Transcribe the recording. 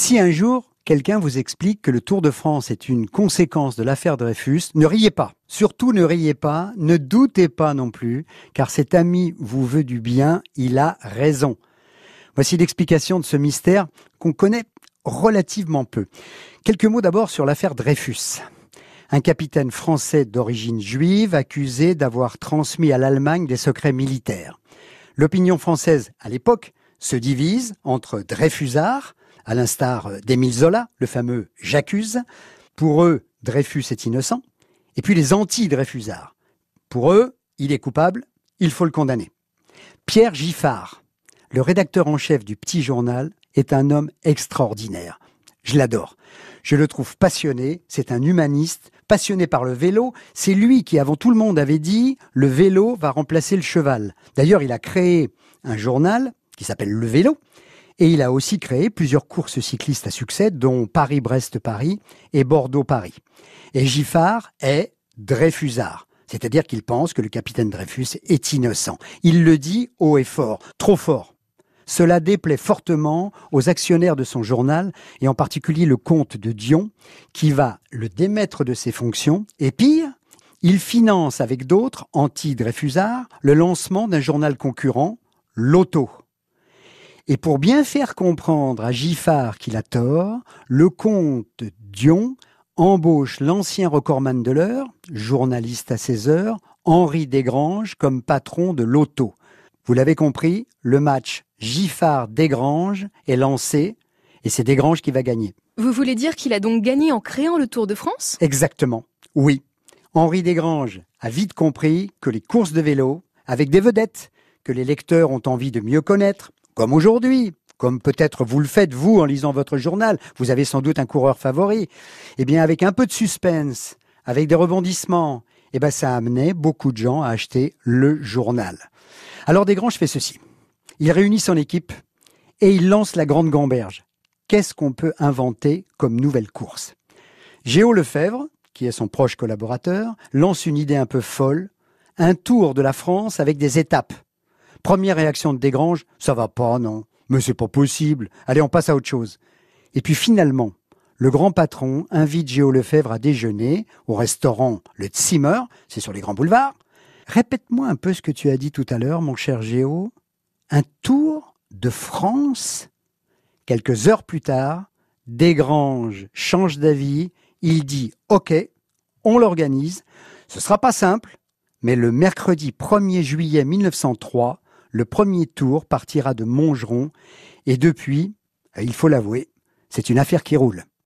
Si un jour, quelqu'un vous explique que le Tour de France est une conséquence de l'affaire Dreyfus, ne riez pas. Surtout ne riez pas, ne doutez pas non plus, car cet ami vous veut du bien, il a raison. Voici l'explication de ce mystère qu'on connaît relativement peu. Quelques mots d'abord sur l'affaire Dreyfus. Un capitaine français d'origine juive accusé d'avoir transmis à l'Allemagne des secrets militaires. L'opinion française, à l'époque, se divise entre Dreyfusards, à l'instar d'Émile Zola, le fameux J'accuse. Pour eux, Dreyfus est innocent. Et puis les anti-Dreyfusards. Pour eux, il est coupable, il faut le condamner. Pierre Giffard, le rédacteur en chef du Petit Journal, est un homme extraordinaire. Je l'adore. Je le trouve passionné, c'est un humaniste, passionné par le vélo. C'est lui qui, avant tout le monde, avait dit le vélo va remplacer le cheval. D'ailleurs, il a créé un journal qui s'appelle Le Vélo, et il a aussi créé plusieurs courses cyclistes à succès, dont Paris-Brest-Paris et Bordeaux-Paris. Et Giffard est Dreyfusard. C'est-à-dire qu'il pense que le capitaine Dreyfus est innocent. Il le dit haut et fort, trop fort. Cela déplaît fortement aux actionnaires de son journal, et en particulier le comte de Dion, qui va le démettre de ses fonctions, et pire, il finance avec d'autres, anti-Dreyfusard, le lancement d'un journal concurrent, l'Auto. Et pour bien faire comprendre à Giffard qu'il a tort, le comte Dion embauche l'ancien recordman de l'heure, journaliste à 16 heures, Henri Desgranges, comme patron de l'auto. Vous l'avez compris, le match Giffard-Desgranges est lancé et c'est Desgranges qui va gagner. Vous voulez dire qu'il a donc gagné en créant le Tour de France? Exactement, oui. Henri Desgranges a vite compris que les courses de vélo, avec des vedettes que les lecteurs ont envie de mieux connaître, comme aujourd'hui, comme peut-être vous le faites vous en lisant votre journal, vous avez sans doute un coureur favori, eh bien avec un peu de suspense, avec des rebondissements, eh ben ça amenait beaucoup de gens à acheter le journal. Alors Desgranges fait ceci. Il réunit son équipe et il lance la grande gamberge. Qu'est-ce qu'on peut inventer comme nouvelle course? Géo Lefebvre, qui est son proche collaborateur, lance une idée un peu folle, un tour de la France avec des étapes. Première réaction de Desgranges, ça va pas, non. Mais c'est pas possible. Allez, on passe à autre chose. Et puis finalement, le grand patron invite Géo Lefebvre à déjeuner au restaurant Le Zimmer, c'est sur les grands boulevards. Répète-moi un peu ce que tu as dit tout à l'heure, mon cher Géo. Un tour de France Quelques heures plus tard, Desgranges change d'avis. Il dit OK, on l'organise. Ce sera pas simple, mais le mercredi 1er juillet 1903, le premier tour partira de Montgeron et depuis, il faut l'avouer, c'est une affaire qui roule.